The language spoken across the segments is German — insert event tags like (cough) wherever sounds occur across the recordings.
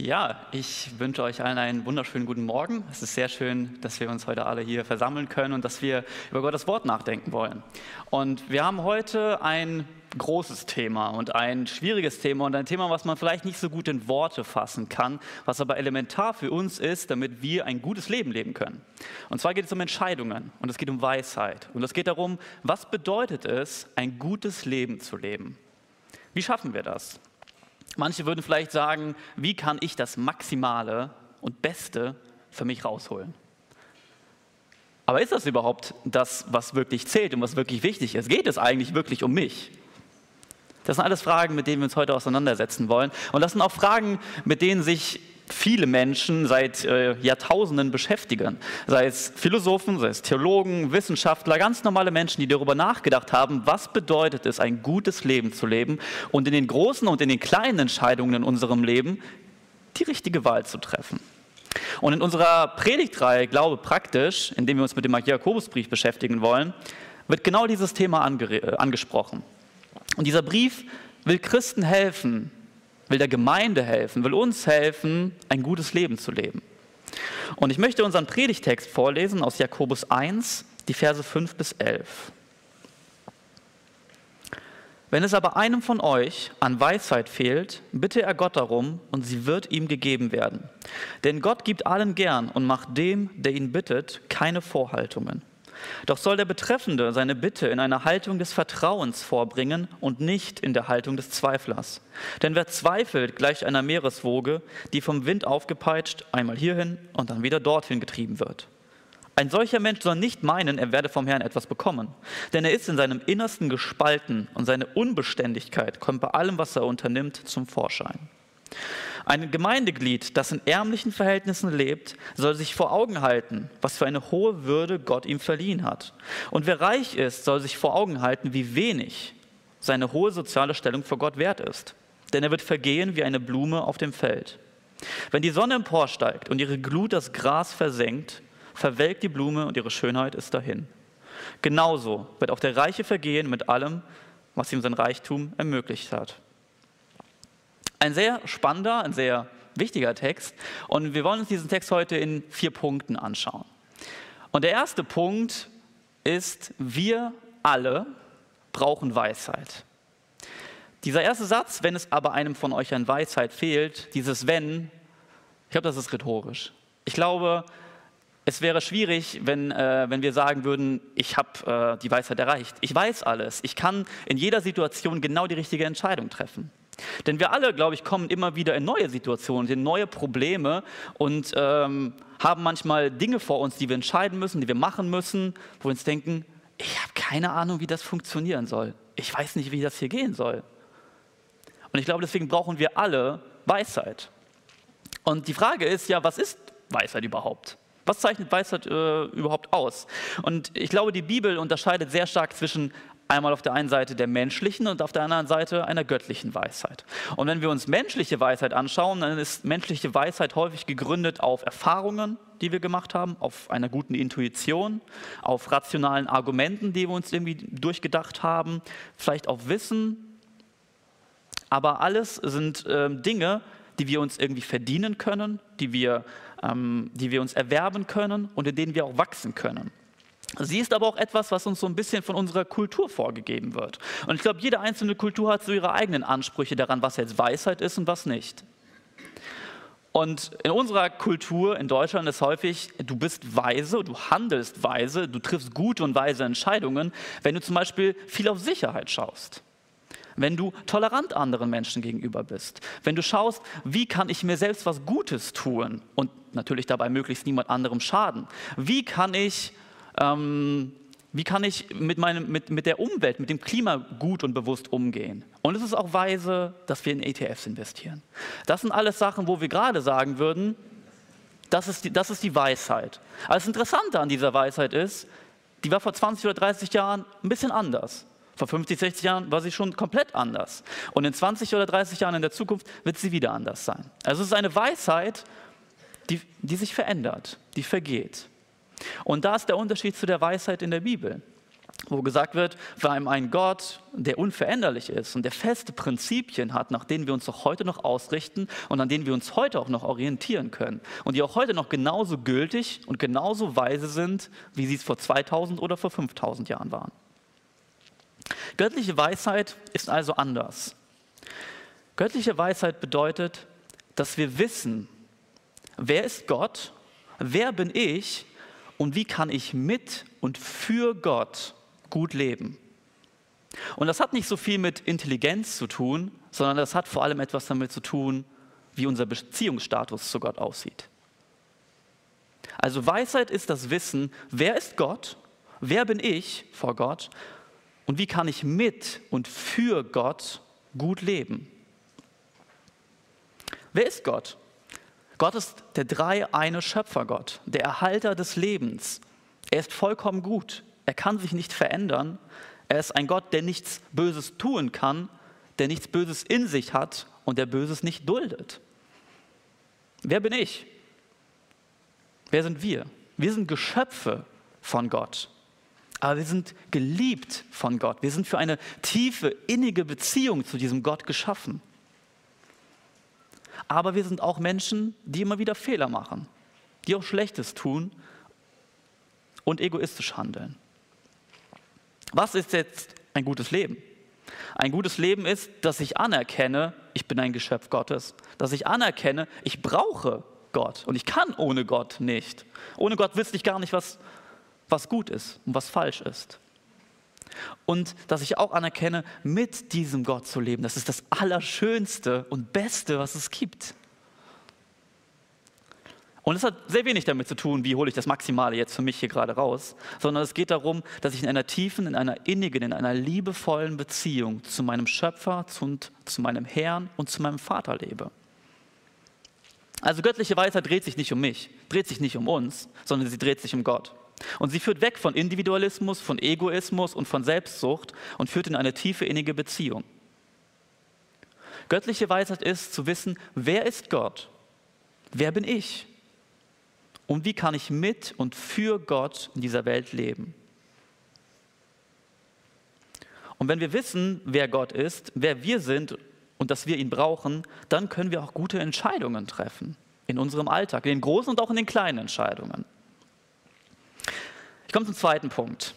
Ja, ich wünsche euch allen einen wunderschönen guten Morgen. Es ist sehr schön, dass wir uns heute alle hier versammeln können und dass wir über Gottes Wort nachdenken wollen. Und wir haben heute ein großes Thema und ein schwieriges Thema und ein Thema, was man vielleicht nicht so gut in Worte fassen kann, was aber elementar für uns ist, damit wir ein gutes Leben leben können. Und zwar geht es um Entscheidungen und es geht um Weisheit und es geht darum, was bedeutet es, ein gutes Leben zu leben? Wie schaffen wir das? Manche würden vielleicht sagen, wie kann ich das Maximale und Beste für mich rausholen? Aber ist das überhaupt das, was wirklich zählt und was wirklich wichtig ist? Geht es eigentlich wirklich um mich? Das sind alles Fragen, mit denen wir uns heute auseinandersetzen wollen. Und das sind auch Fragen, mit denen sich viele Menschen seit äh, Jahrtausenden beschäftigen. Sei es Philosophen, sei es Theologen, Wissenschaftler, ganz normale Menschen, die darüber nachgedacht haben, was bedeutet es, ein gutes Leben zu leben und in den großen und in den kleinen Entscheidungen in unserem Leben die richtige Wahl zu treffen. Und in unserer Predigtreihe Glaube praktisch, in dem wir uns mit dem Jakobusbrief beschäftigen wollen, wird genau dieses Thema äh, angesprochen. Und dieser Brief will Christen helfen, will der Gemeinde helfen, will uns helfen, ein gutes Leben zu leben. Und ich möchte unseren Predigtext vorlesen aus Jakobus 1, die Verse 5 bis 11. Wenn es aber einem von euch an Weisheit fehlt, bitte er Gott darum, und sie wird ihm gegeben werden. Denn Gott gibt allen gern und macht dem, der ihn bittet, keine Vorhaltungen. Doch soll der Betreffende seine Bitte in einer Haltung des Vertrauens vorbringen und nicht in der Haltung des Zweiflers. Denn wer zweifelt, gleicht einer Meereswoge, die vom Wind aufgepeitscht einmal hierhin und dann wieder dorthin getrieben wird. Ein solcher Mensch soll nicht meinen, er werde vom Herrn etwas bekommen, denn er ist in seinem Innersten gespalten und seine Unbeständigkeit kommt bei allem, was er unternimmt, zum Vorschein. Ein Gemeindeglied, das in ärmlichen Verhältnissen lebt, soll sich vor Augen halten, was für eine hohe Würde Gott ihm verliehen hat. Und wer reich ist, soll sich vor Augen halten, wie wenig seine hohe soziale Stellung vor Gott wert ist. Denn er wird vergehen wie eine Blume auf dem Feld. Wenn die Sonne emporsteigt und ihre Glut das Gras versenkt, verwelkt die Blume und ihre Schönheit ist dahin. Genauso wird auch der Reiche vergehen mit allem, was ihm sein Reichtum ermöglicht hat. Ein sehr spannender, ein sehr wichtiger Text. Und wir wollen uns diesen Text heute in vier Punkten anschauen. Und der erste Punkt ist, wir alle brauchen Weisheit. Dieser erste Satz, wenn es aber einem von euch an Weisheit fehlt, dieses wenn, ich glaube, das ist rhetorisch. Ich glaube, es wäre schwierig, wenn, äh, wenn wir sagen würden, ich habe äh, die Weisheit erreicht. Ich weiß alles. Ich kann in jeder Situation genau die richtige Entscheidung treffen. Denn wir alle, glaube ich, kommen immer wieder in neue Situationen, in neue Probleme und ähm, haben manchmal Dinge vor uns, die wir entscheiden müssen, die wir machen müssen, wo wir uns denken, ich habe keine Ahnung, wie das funktionieren soll. Ich weiß nicht, wie das hier gehen soll. Und ich glaube, deswegen brauchen wir alle Weisheit. Und die Frage ist ja, was ist Weisheit überhaupt? Was zeichnet Weisheit äh, überhaupt aus? Und ich glaube, die Bibel unterscheidet sehr stark zwischen Einmal auf der einen Seite der menschlichen und auf der anderen Seite einer göttlichen Weisheit. Und wenn wir uns menschliche Weisheit anschauen, dann ist menschliche Weisheit häufig gegründet auf Erfahrungen, die wir gemacht haben, auf einer guten Intuition, auf rationalen Argumenten, die wir uns irgendwie durchgedacht haben, vielleicht auf Wissen. Aber alles sind äh, Dinge, die wir uns irgendwie verdienen können, die wir, ähm, die wir uns erwerben können und in denen wir auch wachsen können. Sie ist aber auch etwas, was uns so ein bisschen von unserer Kultur vorgegeben wird. Und ich glaube, jede einzelne Kultur hat so ihre eigenen Ansprüche daran, was jetzt Weisheit ist und was nicht. Und in unserer Kultur in Deutschland ist häufig, du bist weise, du handelst weise, du triffst gute und weise Entscheidungen, wenn du zum Beispiel viel auf Sicherheit schaust. Wenn du tolerant anderen Menschen gegenüber bist. Wenn du schaust, wie kann ich mir selbst was Gutes tun und natürlich dabei möglichst niemand anderem schaden. Wie kann ich ähm, wie kann ich mit, meinem, mit, mit der Umwelt, mit dem Klima gut und bewusst umgehen? Und es ist auch weise, dass wir in ETFs investieren. Das sind alles Sachen, wo wir gerade sagen würden, das ist, die, das ist die Weisheit. Aber das Interessante an dieser Weisheit ist, die war vor 20 oder 30 Jahren ein bisschen anders. Vor 50, 60 Jahren war sie schon komplett anders. Und in 20 oder 30 Jahren in der Zukunft wird sie wieder anders sein. Also es ist eine Weisheit, die, die sich verändert, die vergeht. Und da ist der Unterschied zu der Weisheit in der Bibel. wo gesagt wird, wir haben einen Gott, der unveränderlich ist und der feste Prinzipien hat, nach denen wir uns auch heute noch ausrichten und an denen wir uns heute auch noch orientieren können und die auch heute noch genauso gültig und genauso weise sind, wie sie es vor 2000 oder vor 5000 Jahren waren. Göttliche Weisheit ist also anders. Göttliche Weisheit bedeutet, dass wir wissen, wer ist Gott, wer bin ich und wie kann ich mit und für Gott gut leben. Und das hat nicht so viel mit Intelligenz zu tun, sondern das hat vor allem etwas damit zu tun, wie unser Beziehungsstatus zu Gott aussieht. Also Weisheit ist das Wissen, wer ist Gott, wer bin ich vor Gott und wie kann ich mit und für Gott gut leben. Wer ist Gott? Gott ist der drei eine Schöpfergott, der Erhalter des Lebens. Er ist vollkommen gut. Er kann sich nicht verändern. Er ist ein Gott, der nichts Böses tun kann, der nichts Böses in sich hat und der Böses nicht duldet. Wer bin ich? Wer sind wir? Wir sind Geschöpfe von Gott. Aber wir sind geliebt von Gott. Wir sind für eine tiefe, innige Beziehung zu diesem Gott geschaffen. Aber wir sind auch Menschen, die immer wieder Fehler machen, die auch Schlechtes tun und egoistisch handeln. Was ist jetzt ein gutes Leben? Ein gutes Leben ist, dass ich anerkenne, ich bin ein Geschöpf Gottes, dass ich anerkenne, ich brauche Gott und ich kann ohne Gott nicht. Ohne Gott wüsste ich gar nicht, was, was gut ist und was falsch ist. Und dass ich auch anerkenne, mit diesem Gott zu leben, das ist das Allerschönste und Beste, was es gibt. Und es hat sehr wenig damit zu tun, wie hole ich das Maximale jetzt für mich hier gerade raus, sondern es geht darum, dass ich in einer tiefen, in einer innigen, in einer liebevollen Beziehung zu meinem Schöpfer, zu, zu meinem Herrn und zu meinem Vater lebe. Also göttliche Weisheit dreht sich nicht um mich, dreht sich nicht um uns, sondern sie dreht sich um Gott. Und sie führt weg von Individualismus, von Egoismus und von Selbstsucht und führt in eine tiefe innige Beziehung. Göttliche Weisheit ist zu wissen, wer ist Gott? Wer bin ich? Und wie kann ich mit und für Gott in dieser Welt leben? Und wenn wir wissen, wer Gott ist, wer wir sind und dass wir ihn brauchen, dann können wir auch gute Entscheidungen treffen in unserem Alltag, in den großen und auch in den kleinen Entscheidungen. Ich komme zum zweiten Punkt.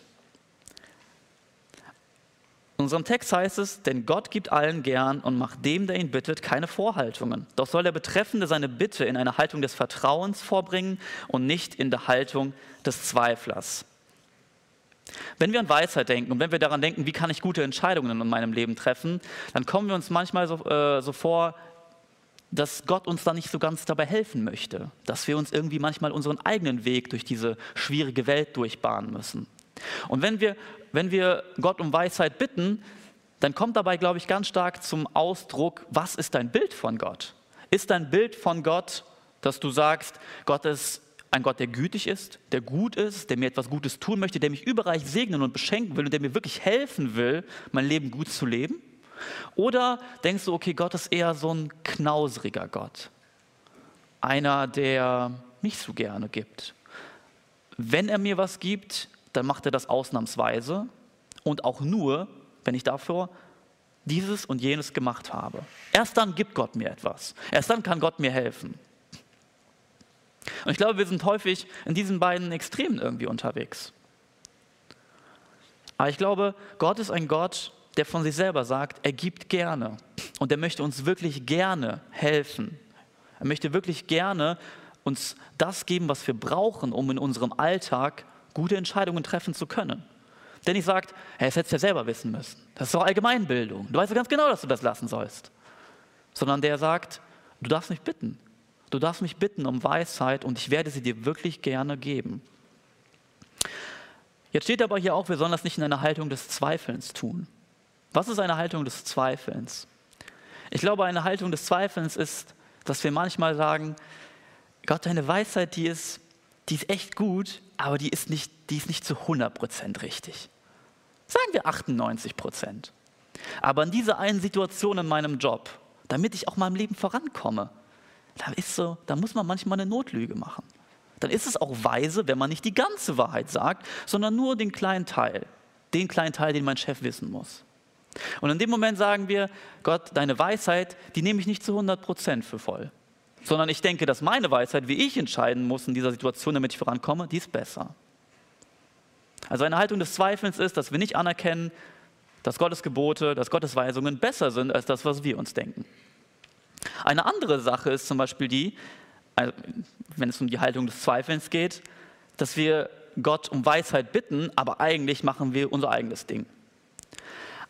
In unserem Text heißt es, denn Gott gibt allen gern und macht dem, der ihn bittet, keine Vorhaltungen. Doch soll der Betreffende seine Bitte in einer Haltung des Vertrauens vorbringen und nicht in der Haltung des Zweiflers. Wenn wir an Weisheit denken und wenn wir daran denken, wie kann ich gute Entscheidungen in meinem Leben treffen, dann kommen wir uns manchmal so, äh, so vor, dass Gott uns da nicht so ganz dabei helfen möchte, dass wir uns irgendwie manchmal unseren eigenen Weg durch diese schwierige Welt durchbahnen müssen. Und wenn wir wenn wir Gott um Weisheit bitten, dann kommt dabei, glaube ich, ganz stark zum Ausdruck, was ist dein Bild von Gott? Ist dein Bild von Gott, dass du sagst, Gott ist ein Gott, der gütig ist, der gut ist, der mir etwas Gutes tun möchte, der mich überreich segnen und beschenken will und der mir wirklich helfen will, mein Leben gut zu leben? Oder denkst du, okay, Gott ist eher so ein knausriger Gott, einer, der nicht so gerne gibt. Wenn er mir was gibt, dann macht er das ausnahmsweise und auch nur, wenn ich dafür dieses und jenes gemacht habe. Erst dann gibt Gott mir etwas. Erst dann kann Gott mir helfen. Und ich glaube, wir sind häufig in diesen beiden Extremen irgendwie unterwegs. Aber ich glaube, Gott ist ein Gott, der von sich selber sagt, er gibt gerne. Und er möchte uns wirklich gerne helfen. Er möchte wirklich gerne uns das geben, was wir brauchen, um in unserem Alltag gute Entscheidungen treffen zu können. Denn ich sagt, hey, das hättest du ja selber wissen müssen. Das ist doch Allgemeinbildung. Du weißt ja ganz genau, dass du das lassen sollst. Sondern der sagt, du darfst mich bitten. Du darfst mich bitten um Weisheit und ich werde sie dir wirklich gerne geben. Jetzt steht aber hier auch, wir sollen das nicht in einer Haltung des Zweifelns tun. Was ist eine Haltung des Zweifelns? Ich glaube, eine Haltung des Zweifelns ist, dass wir manchmal sagen, Gott, deine Weisheit, die ist, die ist echt gut, aber die ist nicht, die ist nicht zu 100% richtig. Sagen wir 98%. Aber in dieser einen Situation in meinem Job, damit ich auch im Leben vorankomme, da, ist so, da muss man manchmal eine Notlüge machen. Dann ist es auch weise, wenn man nicht die ganze Wahrheit sagt, sondern nur den kleinen Teil. den kleinen Teil, den mein Chef wissen muss. Und in dem Moment sagen wir, Gott, deine Weisheit, die nehme ich nicht zu 100 Prozent für voll, sondern ich denke, dass meine Weisheit, wie ich entscheiden muss in dieser Situation, damit ich vorankomme, die ist besser. Also eine Haltung des Zweifels ist, dass wir nicht anerkennen, dass Gottes Gebote, dass Gottes Weisungen besser sind als das, was wir uns denken. Eine andere Sache ist zum Beispiel die, also wenn es um die Haltung des Zweifelns geht, dass wir Gott um Weisheit bitten, aber eigentlich machen wir unser eigenes Ding.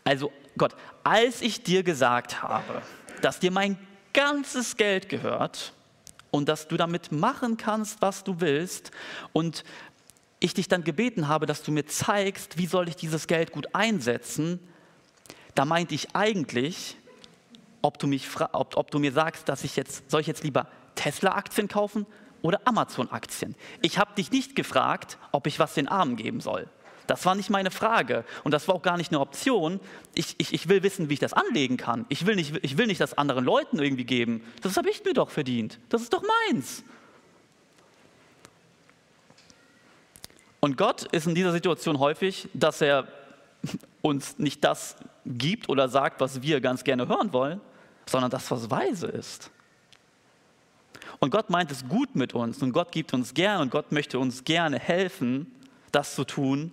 Also Gott, als ich dir gesagt habe, dass dir mein ganzes Geld gehört und dass du damit machen kannst, was du willst und ich dich dann gebeten habe, dass du mir zeigst, wie soll ich dieses Geld gut einsetzen, da meinte ich eigentlich, ob du, mich ob, ob du mir sagst, dass ich jetzt, soll ich jetzt lieber Tesla-Aktien kaufen oder Amazon-Aktien? Ich habe dich nicht gefragt, ob ich was den Armen geben soll. Das war nicht meine Frage und das war auch gar nicht eine Option. Ich, ich, ich will wissen, wie ich das anlegen kann. Ich will, nicht, ich will nicht das anderen Leuten irgendwie geben. Das habe ich mir doch verdient. Das ist doch meins. Und Gott ist in dieser Situation häufig, dass er (laughs) uns nicht das gibt oder sagt, was wir ganz gerne hören wollen, sondern das, was weise ist. Und Gott meint es gut mit uns und Gott gibt uns gern und Gott möchte uns gerne helfen, das zu tun,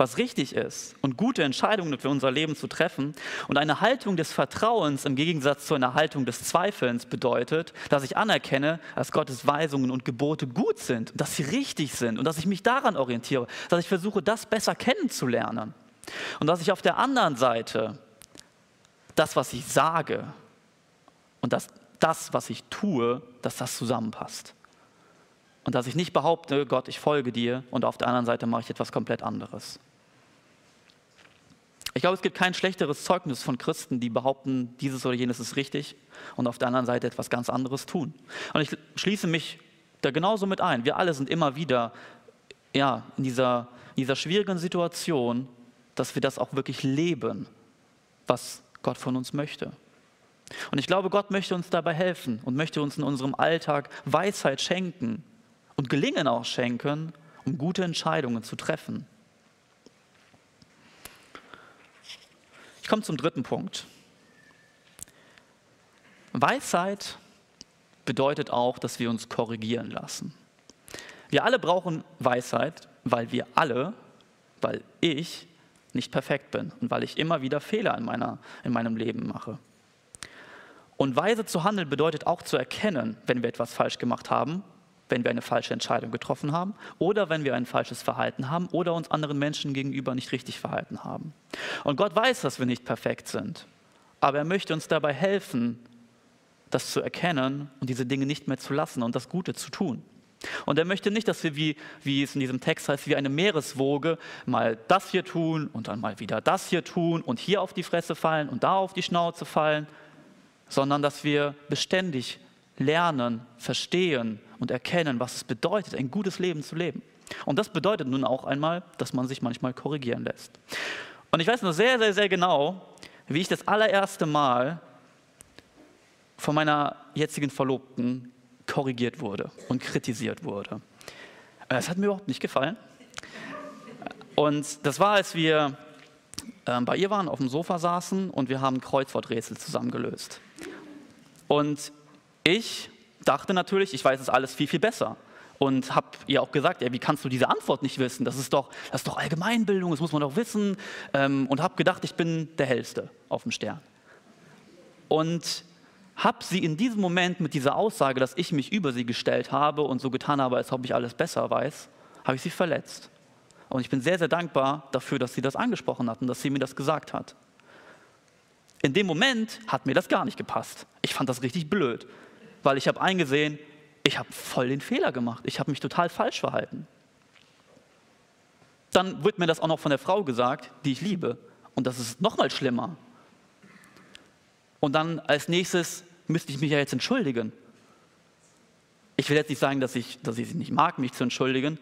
was richtig ist und gute Entscheidungen für unser Leben zu treffen. Und eine Haltung des Vertrauens im Gegensatz zu einer Haltung des Zweifelns bedeutet, dass ich anerkenne, dass Gottes Weisungen und Gebote gut sind, dass sie richtig sind und dass ich mich daran orientiere, dass ich versuche, das besser kennenzulernen. Und dass ich auf der anderen Seite das, was ich sage und das, das, was ich tue, dass das zusammenpasst. Und dass ich nicht behaupte, Gott, ich folge dir und auf der anderen Seite mache ich etwas komplett anderes. Ich glaube, es gibt kein schlechteres Zeugnis von Christen, die behaupten, dieses oder jenes ist richtig und auf der anderen Seite etwas ganz anderes tun. Und ich schließe mich da genauso mit ein. Wir alle sind immer wieder ja, in, dieser, in dieser schwierigen Situation, dass wir das auch wirklich leben, was Gott von uns möchte. Und ich glaube, Gott möchte uns dabei helfen und möchte uns in unserem Alltag Weisheit schenken und Gelingen auch schenken, um gute Entscheidungen zu treffen. Komme zum dritten Punkt. Weisheit bedeutet auch, dass wir uns korrigieren lassen. Wir alle brauchen Weisheit, weil wir alle, weil ich nicht perfekt bin und weil ich immer wieder Fehler in, meiner, in meinem Leben mache. Und weise zu handeln bedeutet auch zu erkennen, wenn wir etwas falsch gemacht haben wenn wir eine falsche Entscheidung getroffen haben oder wenn wir ein falsches Verhalten haben oder uns anderen Menschen gegenüber nicht richtig verhalten haben. Und Gott weiß, dass wir nicht perfekt sind, aber er möchte uns dabei helfen, das zu erkennen und diese Dinge nicht mehr zu lassen und das Gute zu tun. Und er möchte nicht, dass wir, wie, wie es in diesem Text heißt, wie eine Meereswoge mal das hier tun und dann mal wieder das hier tun und hier auf die Fresse fallen und da auf die Schnauze fallen, sondern dass wir beständig lernen, verstehen und erkennen, was es bedeutet, ein gutes Leben zu leben. Und das bedeutet nun auch einmal, dass man sich manchmal korrigieren lässt. Und ich weiß nur sehr, sehr, sehr genau, wie ich das allererste Mal von meiner jetzigen Verlobten korrigiert wurde und kritisiert wurde. Es hat mir überhaupt nicht gefallen. Und das war, als wir äh, bei ihr waren, auf dem Sofa saßen und wir haben Kreuzworträtsel zusammen gelöst. Und ich dachte natürlich, ich weiß es alles viel, viel besser. Und habe ihr auch gesagt, ja, wie kannst du diese Antwort nicht wissen? Das ist doch, das ist doch Allgemeinbildung, das muss man doch wissen. Ähm, und habe gedacht, ich bin der Hellste auf dem Stern. Und habe sie in diesem Moment mit dieser Aussage, dass ich mich über sie gestellt habe und so getan habe, als ob ich alles besser weiß, habe ich sie verletzt. Und ich bin sehr, sehr dankbar dafür, dass sie das angesprochen hat und dass sie mir das gesagt hat. In dem Moment hat mir das gar nicht gepasst. Ich fand das richtig blöd weil ich habe eingesehen, ich habe voll den Fehler gemacht. Ich habe mich total falsch verhalten. Dann wird mir das auch noch von der Frau gesagt, die ich liebe. Und das ist noch mal schlimmer. Und dann als nächstes müsste ich mich ja jetzt entschuldigen. Ich will jetzt nicht sagen, dass ich, dass ich sie nicht mag, mich zu entschuldigen,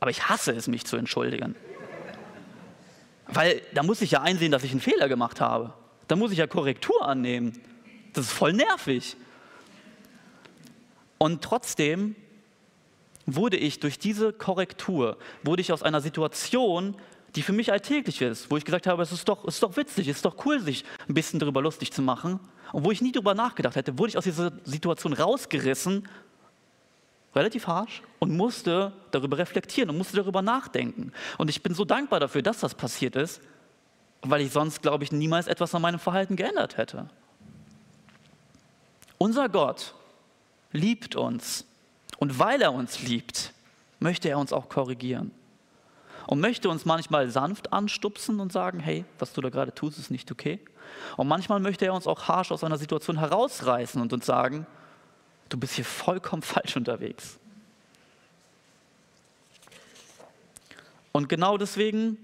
aber ich hasse es, mich zu entschuldigen. Weil da muss ich ja einsehen, dass ich einen Fehler gemacht habe. Da muss ich ja Korrektur annehmen. Das ist voll nervig. Und trotzdem wurde ich durch diese Korrektur, wurde ich aus einer Situation, die für mich alltäglich ist, wo ich gesagt habe, es ist doch, es ist doch witzig, es ist doch cool, sich ein bisschen darüber lustig zu machen. Und wo ich nie darüber nachgedacht hätte, wurde ich aus dieser Situation rausgerissen, relativ harsch, und musste darüber reflektieren und musste darüber nachdenken. Und ich bin so dankbar dafür, dass das passiert ist, weil ich sonst, glaube ich, niemals etwas an meinem Verhalten geändert hätte. Unser Gott liebt uns. Und weil er uns liebt, möchte er uns auch korrigieren und möchte uns manchmal sanft anstupsen und sagen, hey, was du da gerade tust, ist nicht okay. Und manchmal möchte er uns auch harsch aus einer Situation herausreißen und uns sagen, du bist hier vollkommen (laughs) falsch unterwegs. Und genau deswegen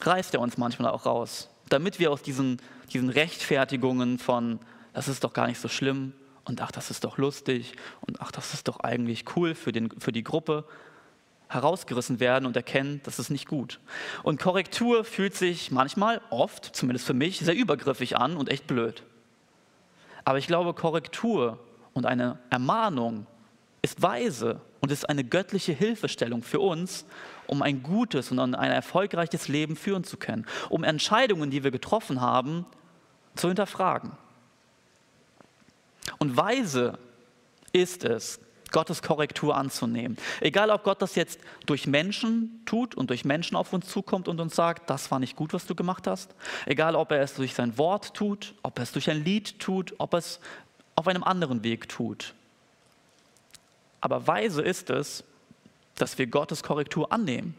reißt er uns manchmal auch raus, damit wir aus diesen, diesen Rechtfertigungen von, das ist doch gar nicht so schlimm und ach, das ist doch lustig und ach, das ist doch eigentlich cool für, den, für die Gruppe, herausgerissen werden und erkennen, das ist nicht gut. Und Korrektur fühlt sich manchmal, oft, zumindest für mich, sehr übergriffig an und echt blöd. Aber ich glaube, Korrektur und eine Ermahnung ist weise und ist eine göttliche Hilfestellung für uns, um ein gutes und ein erfolgreiches Leben führen zu können, um Entscheidungen, die wir getroffen haben, zu hinterfragen. Und weise ist es, Gottes Korrektur anzunehmen. Egal, ob Gott das jetzt durch Menschen tut und durch Menschen auf uns zukommt und uns sagt, das war nicht gut, was du gemacht hast. Egal, ob er es durch sein Wort tut, ob er es durch ein Lied tut, ob er es auf einem anderen Weg tut. Aber weise ist es, dass wir Gottes Korrektur annehmen.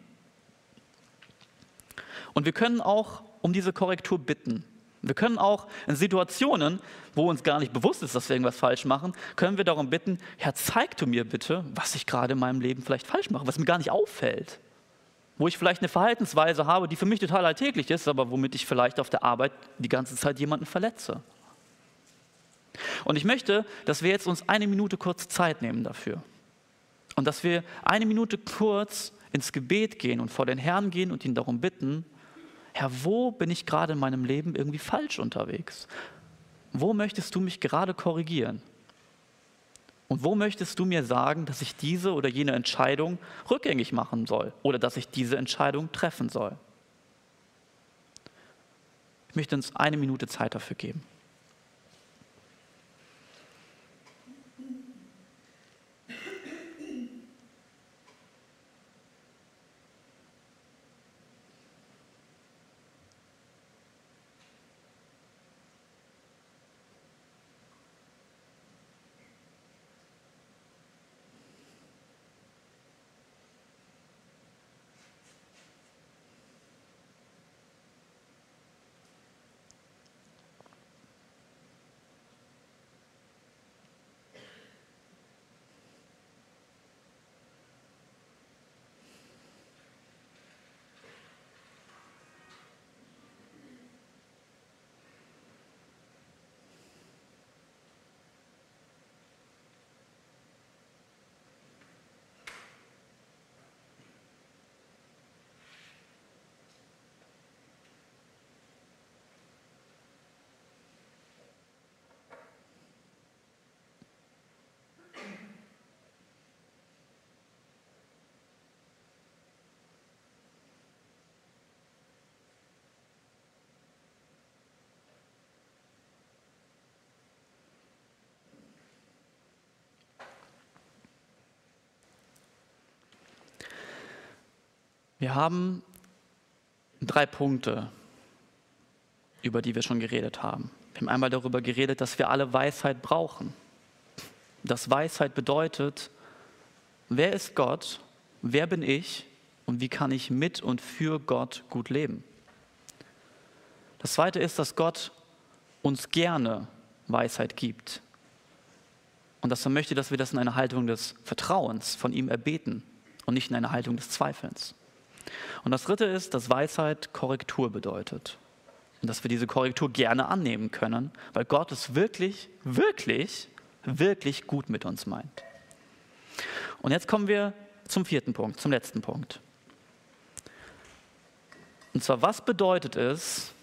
Und wir können auch um diese Korrektur bitten. Wir können auch in Situationen, wo uns gar nicht bewusst ist, dass wir irgendwas falsch machen, können wir darum bitten, Herr, zeig du mir bitte, was ich gerade in meinem Leben vielleicht falsch mache, was mir gar nicht auffällt. Wo ich vielleicht eine Verhaltensweise habe, die für mich total alltäglich ist, aber womit ich vielleicht auf der Arbeit die ganze Zeit jemanden verletze. Und ich möchte, dass wir jetzt uns eine Minute kurz Zeit nehmen dafür. Und dass wir eine Minute kurz ins Gebet gehen und vor den Herrn gehen und ihn darum bitten, Herr, wo bin ich gerade in meinem Leben irgendwie falsch unterwegs? Wo möchtest du mich gerade korrigieren? Und wo möchtest du mir sagen, dass ich diese oder jene Entscheidung rückgängig machen soll oder dass ich diese Entscheidung treffen soll? Ich möchte uns eine Minute Zeit dafür geben. Wir haben drei Punkte, über die wir schon geredet haben. Wir haben einmal darüber geredet, dass wir alle Weisheit brauchen. Dass Weisheit bedeutet, wer ist Gott, wer bin ich und wie kann ich mit und für Gott gut leben. Das zweite ist, dass Gott uns gerne Weisheit gibt und dass er möchte, dass wir das in einer Haltung des Vertrauens von ihm erbeten und nicht in einer Haltung des Zweifelns. Und das Dritte ist, dass Weisheit Korrektur bedeutet. Und dass wir diese Korrektur gerne annehmen können, weil Gott es wirklich, wirklich, wirklich gut mit uns meint. Und jetzt kommen wir zum vierten Punkt, zum letzten Punkt. Und zwar, was bedeutet es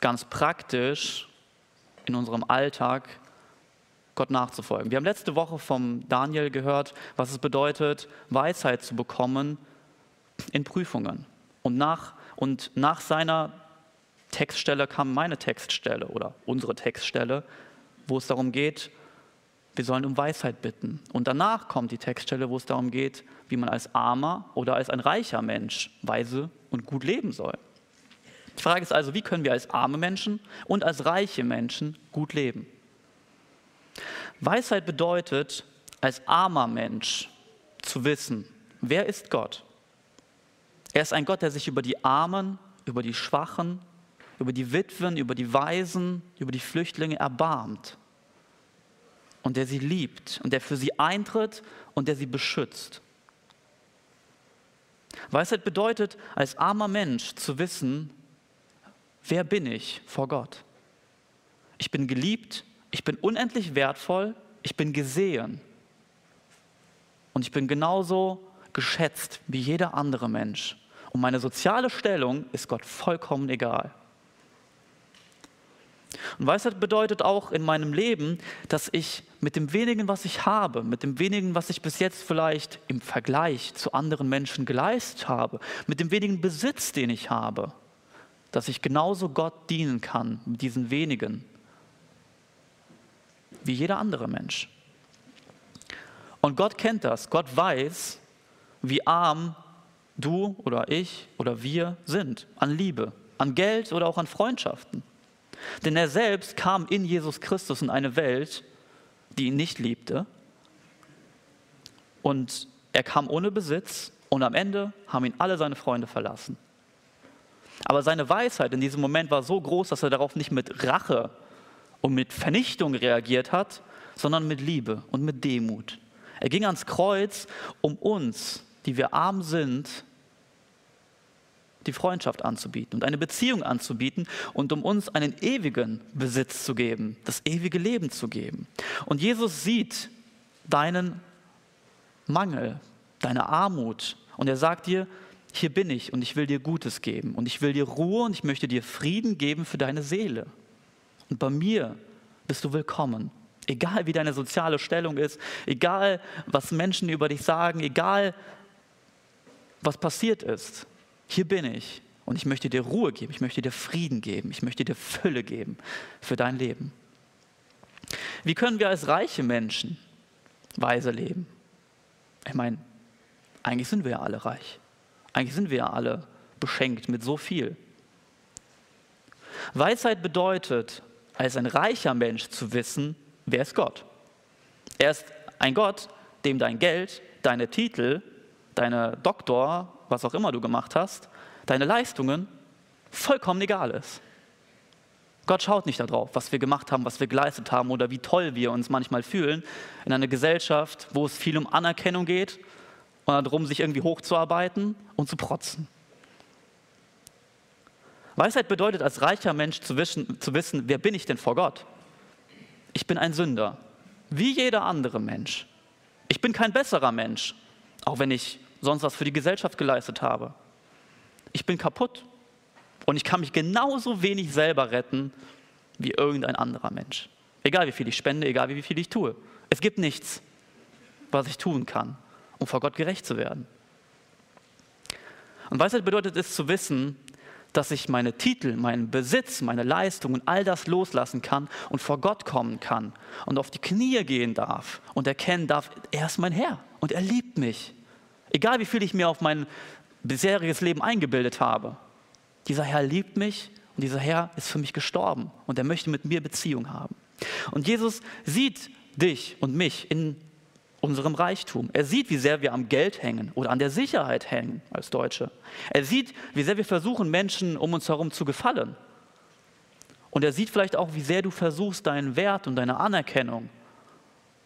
ganz praktisch in unserem Alltag, Gott nachzufolgen? Wir haben letzte Woche vom Daniel gehört, was es bedeutet, Weisheit zu bekommen in Prüfungen. Und nach, und nach seiner Textstelle kam meine Textstelle oder unsere Textstelle, wo es darum geht, wir sollen um Weisheit bitten. Und danach kommt die Textstelle, wo es darum geht, wie man als armer oder als ein reicher Mensch weise und gut leben soll. Die Frage ist also, wie können wir als arme Menschen und als reiche Menschen gut leben? Weisheit bedeutet, als armer Mensch zu wissen, wer ist Gott? Er ist ein Gott, der sich über die Armen, über die Schwachen, über die Witwen, über die Waisen, über die Flüchtlinge erbarmt und der sie liebt und der für sie eintritt und der sie beschützt. Weisheit bedeutet, als armer Mensch zu wissen, wer bin ich vor Gott? Ich bin geliebt, ich bin unendlich wertvoll, ich bin gesehen und ich bin genauso geschätzt wie jeder andere Mensch. Und meine soziale Stellung ist Gott vollkommen egal. Und Weisheit bedeutet auch in meinem Leben, dass ich mit dem wenigen, was ich habe, mit dem wenigen, was ich bis jetzt vielleicht im Vergleich zu anderen Menschen geleistet habe, mit dem wenigen Besitz, den ich habe, dass ich genauso Gott dienen kann mit diesen wenigen, wie jeder andere Mensch. Und Gott kennt das. Gott weiß, wie arm du oder ich oder wir sind an Liebe, an Geld oder auch an Freundschaften. Denn er selbst kam in Jesus Christus in eine Welt, die ihn nicht liebte. Und er kam ohne Besitz und am Ende haben ihn alle seine Freunde verlassen. Aber seine Weisheit in diesem Moment war so groß, dass er darauf nicht mit Rache und mit Vernichtung reagiert hat, sondern mit Liebe und mit Demut. Er ging ans Kreuz, um uns, die wir arm sind, die Freundschaft anzubieten und eine Beziehung anzubieten und um uns einen ewigen Besitz zu geben, das ewige Leben zu geben. Und Jesus sieht deinen Mangel, deine Armut und er sagt dir, hier bin ich und ich will dir Gutes geben und ich will dir Ruhe und ich möchte dir Frieden geben für deine Seele. Und bei mir bist du willkommen. Egal wie deine soziale Stellung ist, egal was Menschen über dich sagen, egal was passiert ist. Hier bin ich und ich möchte dir Ruhe geben, ich möchte dir Frieden geben, ich möchte dir Fülle geben für dein Leben. Wie können wir als reiche Menschen weise leben? Ich meine, eigentlich sind wir ja alle reich. Eigentlich sind wir ja alle beschenkt mit so viel. Weisheit bedeutet, als ein reicher Mensch zu wissen, wer ist Gott. Er ist ein Gott, dem dein Geld, deine Titel, deine Doktor, was auch immer du gemacht hast, deine Leistungen vollkommen egal ist. Gott schaut nicht darauf, was wir gemacht haben, was wir geleistet haben oder wie toll wir uns manchmal fühlen in einer Gesellschaft, wo es viel um Anerkennung geht und darum, sich irgendwie hochzuarbeiten und zu protzen. Weisheit bedeutet als reicher Mensch zu wissen, zu wissen, wer bin ich denn vor Gott? Ich bin ein Sünder, wie jeder andere Mensch. Ich bin kein besserer Mensch, auch wenn ich sonst was für die Gesellschaft geleistet habe. Ich bin kaputt und ich kann mich genauso wenig selber retten wie irgendein anderer Mensch. Egal wie viel ich spende, egal wie viel ich tue. Es gibt nichts, was ich tun kann, um vor Gott gerecht zu werden. Und Weisheit bedeutet es zu wissen, dass ich meine Titel, meinen Besitz, meine Leistung und all das loslassen kann und vor Gott kommen kann und auf die Knie gehen darf und erkennen darf, er ist mein Herr und er liebt mich. Egal wie viel ich mir auf mein bisheriges Leben eingebildet habe. Dieser Herr liebt mich und dieser Herr ist für mich gestorben und er möchte mit mir Beziehung haben. Und Jesus sieht dich und mich in unserem Reichtum. Er sieht, wie sehr wir am Geld hängen oder an der Sicherheit hängen als Deutsche. Er sieht, wie sehr wir versuchen, Menschen um uns herum zu gefallen. Und er sieht vielleicht auch, wie sehr du versuchst, deinen Wert und deine Anerkennung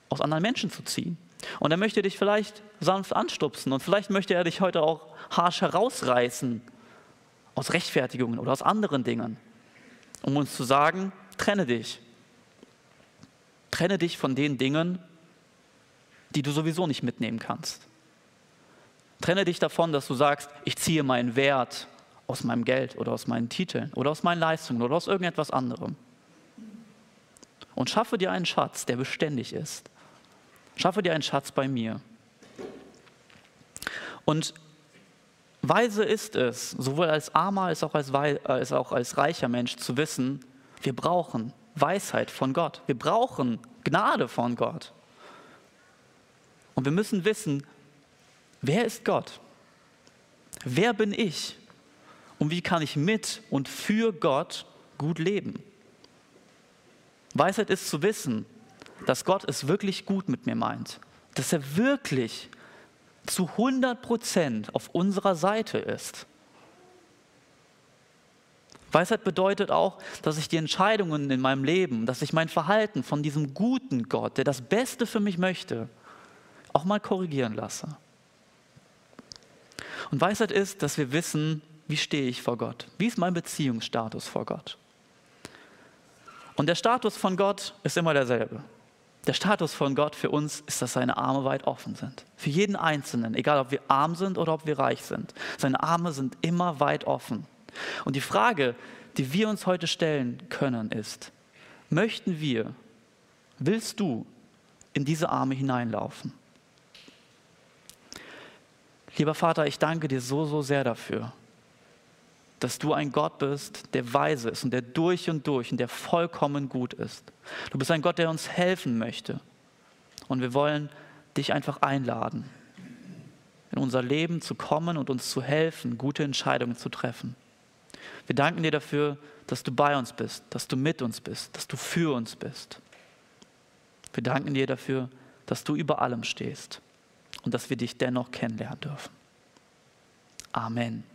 aus anderen Menschen zu ziehen. Und er möchte dich vielleicht sanft anstupsen und vielleicht möchte er dich heute auch harsch herausreißen aus Rechtfertigungen oder aus anderen Dingen, um uns zu sagen, trenne dich. Trenne dich von den Dingen, die du sowieso nicht mitnehmen kannst. Trenne dich davon, dass du sagst, ich ziehe meinen Wert aus meinem Geld oder aus meinen Titeln oder aus meinen Leistungen oder aus irgendetwas anderem. Und schaffe dir einen Schatz, der beständig ist. Schaffe dir einen Schatz bei mir. Und Weise ist es, sowohl als armer als auch als, als auch als reicher Mensch zu wissen, wir brauchen Weisheit von Gott. Wir brauchen Gnade von Gott. Und wir müssen wissen, wer ist Gott? Wer bin ich? Und wie kann ich mit und für Gott gut leben? Weisheit ist zu wissen, dass Gott es wirklich gut mit mir meint, dass er wirklich zu 100 Prozent auf unserer Seite ist. Weisheit bedeutet auch, dass ich die Entscheidungen in meinem Leben, dass ich mein Verhalten von diesem guten Gott, der das Beste für mich möchte, auch mal korrigieren lasse. Und Weisheit ist, dass wir wissen, wie stehe ich vor Gott? Wie ist mein Beziehungsstatus vor Gott? Und der Status von Gott ist immer derselbe. Der Status von Gott für uns ist, dass seine Arme weit offen sind. Für jeden Einzelnen, egal ob wir arm sind oder ob wir reich sind. Seine Arme sind immer weit offen. Und die Frage, die wir uns heute stellen können, ist, möchten wir, willst du in diese Arme hineinlaufen? Lieber Vater, ich danke dir so, so sehr dafür, dass du ein Gott bist, der weise ist und der durch und durch und der vollkommen gut ist. Du bist ein Gott, der uns helfen möchte. Und wir wollen dich einfach einladen, in unser Leben zu kommen und uns zu helfen, gute Entscheidungen zu treffen. Wir danken dir dafür, dass du bei uns bist, dass du mit uns bist, dass du für uns bist. Wir danken dir dafür, dass du über allem stehst und dass wir dich dennoch kennenlernen dürfen. Amen.